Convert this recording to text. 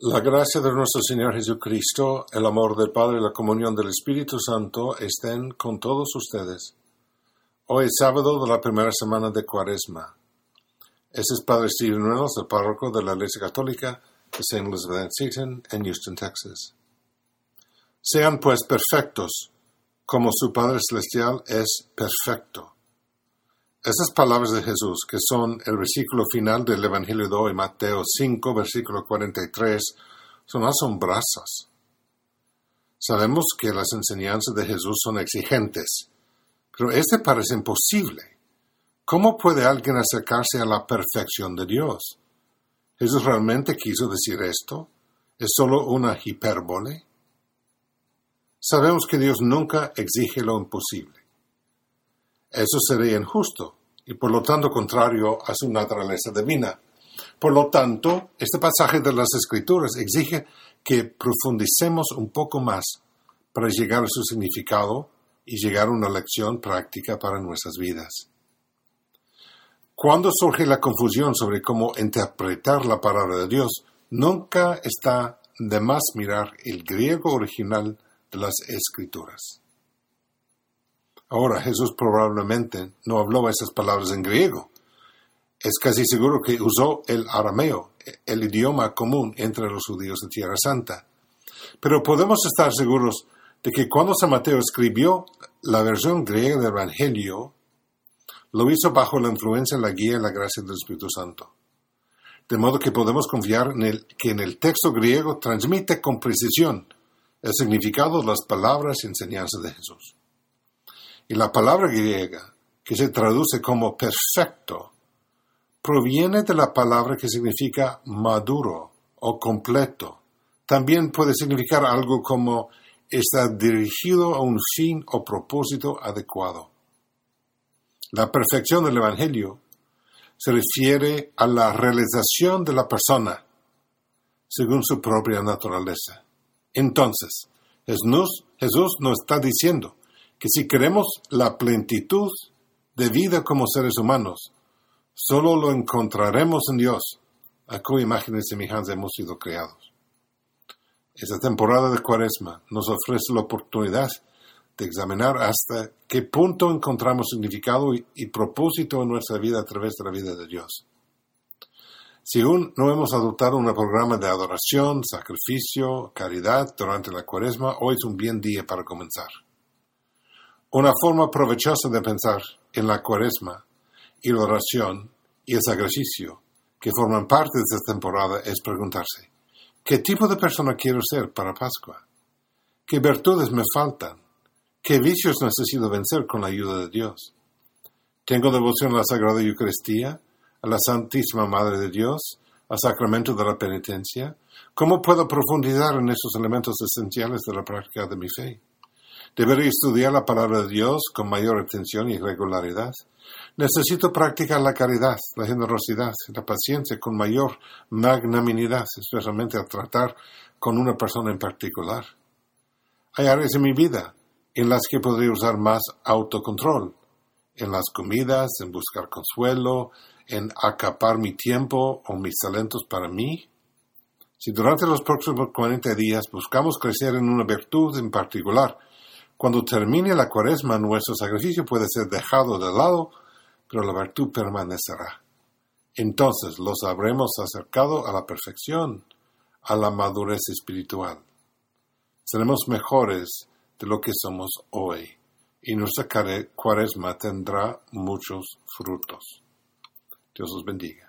La gracia de nuestro Señor Jesucristo, el amor del Padre y la comunión del Espíritu Santo estén con todos ustedes. Hoy es sábado de la primera semana de Cuaresma. Este es Padre Stephen Reynolds, el párroco de la Iglesia Católica de St. Elizabeth Seton en Houston, Texas. Sean pues perfectos, como su Padre Celestial es perfecto. Esas palabras de Jesús, que son el versículo final del Evangelio de hoy, Mateo 5, versículo 43, son asombrosas. Sabemos que las enseñanzas de Jesús son exigentes, pero este parece imposible. ¿Cómo puede alguien acercarse a la perfección de Dios? ¿Jesús realmente quiso decir esto? ¿Es solo una hipérbole? Sabemos que Dios nunca exige lo imposible. Eso sería injusto y por lo tanto contrario a su naturaleza divina. Por lo tanto, este pasaje de las Escrituras exige que profundicemos un poco más para llegar a su significado y llegar a una lección práctica para nuestras vidas. Cuando surge la confusión sobre cómo interpretar la palabra de Dios, nunca está de más mirar el griego original de las Escrituras. Ahora, Jesús probablemente no habló esas palabras en griego. Es casi seguro que usó el arameo, el idioma común entre los judíos de Tierra Santa. Pero podemos estar seguros de que cuando San Mateo escribió la versión griega del Evangelio, lo hizo bajo la influencia, la guía y la gracia del Espíritu Santo. De modo que podemos confiar en que en el texto griego transmite con precisión el significado de las palabras y enseñanzas de Jesús. Y la palabra griega, que se traduce como perfecto, proviene de la palabra que significa maduro o completo. También puede significar algo como está dirigido a un fin o propósito adecuado. La perfección del Evangelio se refiere a la realización de la persona según su propia naturaleza. Entonces, Jesús, Jesús nos está diciendo que si queremos la plenitud de vida como seres humanos, solo lo encontraremos en Dios, a cuya imagen y semejanza hemos sido creados. Esta temporada de Cuaresma nos ofrece la oportunidad de examinar hasta qué punto encontramos significado y, propósito en nuestra vida a través de la vida de Dios. Si aún no hemos adoptado un programa de adoración, sacrificio, caridad durante la cuaresma, hoy es un bien día para comenzar. Una forma provechosa de pensar en la cuaresma y la oración y el sacrificio que forman parte de esta temporada es preguntarse, ¿qué tipo de persona quiero ser para Pascua? ¿Qué virtudes me faltan? ¿Qué vicios necesito vencer con la ayuda de Dios? ¿Tengo devoción a la Sagrada Eucaristía, a la Santísima Madre de Dios, al sacramento de la penitencia? ¿Cómo puedo profundizar en esos elementos esenciales de la práctica de mi fe? Debería estudiar la palabra de Dios con mayor atención y regularidad. Necesito practicar la caridad, la generosidad, la paciencia con mayor magnanimidad, especialmente al tratar con una persona en particular. Hay áreas en mi vida en las que podría usar más autocontrol, en las comidas, en buscar consuelo, en acapar mi tiempo o mis talentos para mí. Si durante los próximos 40 días buscamos crecer en una virtud en particular, cuando termine la cuaresma, nuestro sacrificio puede ser dejado de lado, pero la virtud permanecerá. Entonces los habremos acercado a la perfección, a la madurez espiritual. Seremos mejores de lo que somos hoy, y nuestra cuaresma tendrá muchos frutos. Dios os bendiga.